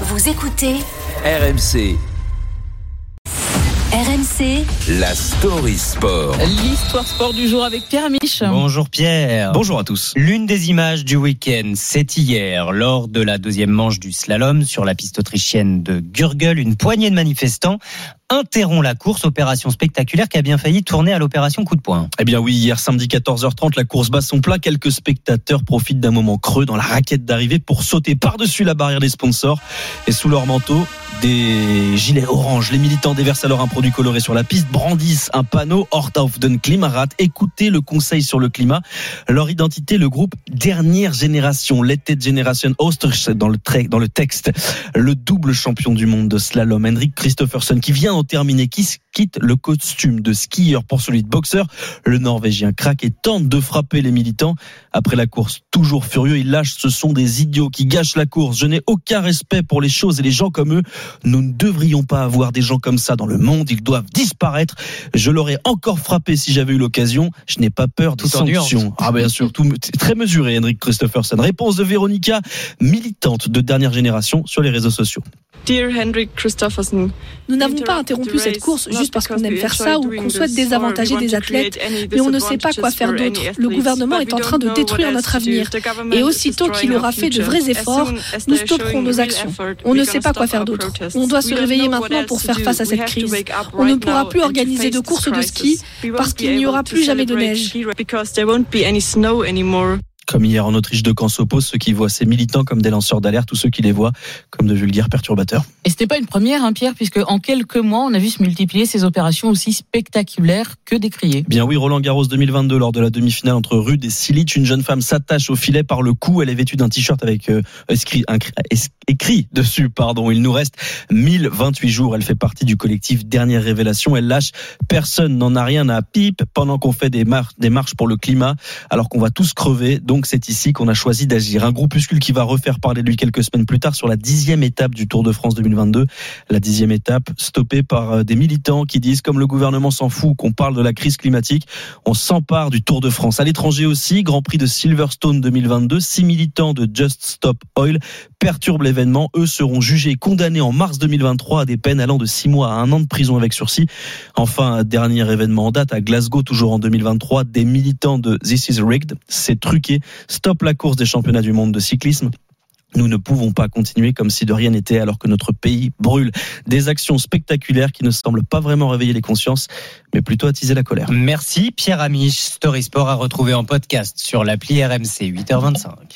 Vous écoutez RMC, RMC la story sport. L'histoire sport du jour avec Pierre Mich. Bonjour Pierre. Bonjour à tous. L'une des images du week-end, c'est hier, lors de la deuxième manche du slalom sur la piste autrichienne de Gürgel, une poignée de manifestants interrompt la course, opération spectaculaire qui a bien failli tourner à l'opération coup de poing. Eh bien oui, hier samedi 14h30, la course bat son plat. Quelques spectateurs profitent d'un moment creux dans la raquette d'arrivée pour sauter par-dessus la barrière des sponsors. Et sous leur manteau, des gilets orange. Les militants déversent alors un produit coloré sur la piste, brandissent un panneau Hort auf den Klimarat. Écoutez le conseil sur le climat. Leur identité, le groupe Dernière Génération, Letted Generation Ostrich dans le, texte. Le double champion du monde de slalom, Henrik Christophersen, qui vient d'en terminer, quitte le costume de skieur pour celui de boxeur. Le Norvégien craque et tente de frapper les militants. Après la course, toujours furieux, il lâche ce sont des idiots qui gâchent la course. Je n'ai aucun respect pour les choses et les gens comme eux. Nous ne devrions pas avoir des gens comme ça dans le monde. Ils doivent disparaître. Je l'aurais encore frappé si j'avais eu l'occasion. Je n'ai pas peur des Tout en nuance. sanctions. Ah bien sûr, tout très mesuré, Henrik Christophersen. Réponse de Véronica, militante de dernière génération sur les réseaux sociaux. Nous n'avons pas interrompu cette course juste parce qu'on aime faire ça ou qu'on souhaite désavantager des athlètes, mais on ne sait pas quoi faire d'autre. Le gouvernement est en train de détruire notre avenir. Et aussitôt qu'il aura fait de vrais efforts, nous stopperons nos actions. On ne sait pas quoi faire d'autre. On doit se réveiller maintenant pour faire face à cette crise. On ne pourra plus organiser de courses de ski parce qu'il n'y aura plus jamais de neige. Comme hier en Autriche, de camps s'opposent, ceux qui voient ces militants comme des lanceurs d'alerte ou ceux qui les voient comme de vulgaires perturbateurs. Et c'était pas une première, hein, Pierre, puisque en quelques mois, on a vu se multiplier ces opérations aussi spectaculaires que décriées. Bien oui, Roland Garros 2022, lors de la demi-finale entre Rude et Silic, une jeune femme s'attache au filet par le cou. Elle est vêtue d'un t-shirt avec euh, écrit, un- écrit dessus, pardon. Il nous reste 1028 jours. Elle fait partie du collectif Dernière Révélation. Elle lâche. Personne n'en a rien à pipe pendant qu'on fait des, mar- des marches pour le climat, alors qu'on va tous crever. Donc c'est ici qu'on a choisi d'agir. Un groupuscule qui va refaire parler de lui quelques semaines plus tard sur la dixième étape du Tour de France 2022. La dixième étape stoppée par euh, des militants qui disent, comme le gouvernement s'en fout qu'on parle de la crise climatique, on s'empare du Tour de France. À l'étranger aussi, Grand Prix de Silverstone 2022, six militants de Just Stop Oil perturbent l'événement. Eux seront jugés et condamnés en mars 2023 à des peines allant de six mois à un an de prison avec sursis. Enfin, dernier événement en date à Glasgow, toujours en 2023, des militants de This is Rigged, c'est truqué, stop la course des championnats du monde de cyclisme. Nous ne pouvons pas continuer comme si de rien n'était alors que notre pays brûle. Des actions spectaculaires qui ne semblent pas vraiment réveiller les consciences, mais plutôt attiser la colère. Merci Pierre Amiche. Story Sport à retrouver en podcast sur l'appli RMC 8h25.